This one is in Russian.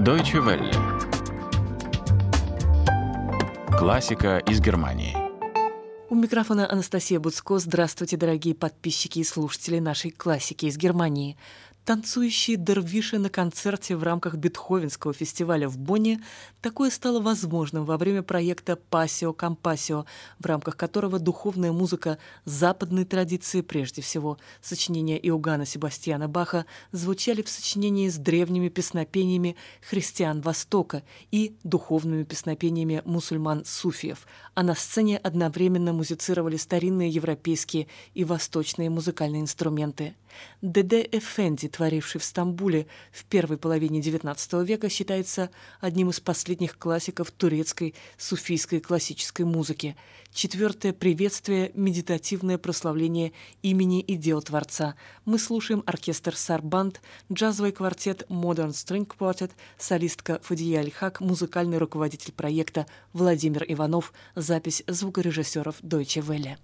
Deutsche Welle. Классика из Германии. У микрофона Анастасия Буцко. Здравствуйте, дорогие подписчики и слушатели нашей классики из Германии. Танцующие дервиши на концерте в рамках Бетховенского фестиваля в Бонне такое стало возможным во время проекта «Пасио Компасио», в рамках которого духовная музыка западной традиции, прежде всего сочинения Иоганна Себастьяна Баха, звучали в сочинении с древними песнопениями христиан Востока и духовными песнопениями мусульман-суфиев, а на сцене одновременно музицировали старинные европейские и восточные музыкальные инструменты. Деде Эфенди, творивший в Стамбуле в первой половине XIX века, считается одним из последних классиков турецкой суфийской классической музыки. Четвертое приветствие – медитативное прославление имени и дел Творца. Мы слушаем оркестр Сарбанд, джазовый квартет Modern String Quartet, солистка Фадия Альхак, музыкальный руководитель проекта Владимир Иванов, запись звукорежиссеров Deutsche Welle.